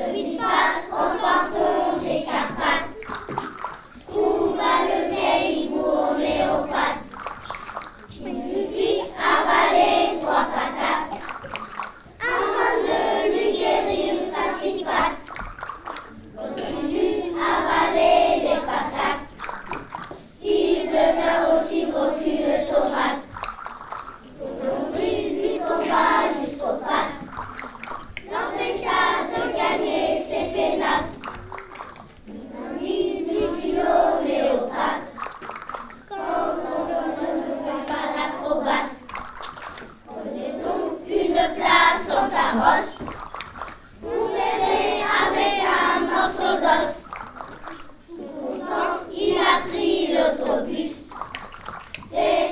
Sărbătoriți, confort! vamos. Un bébé avait un morceau d'os. Pourtant, il a pris l'autobus. C'est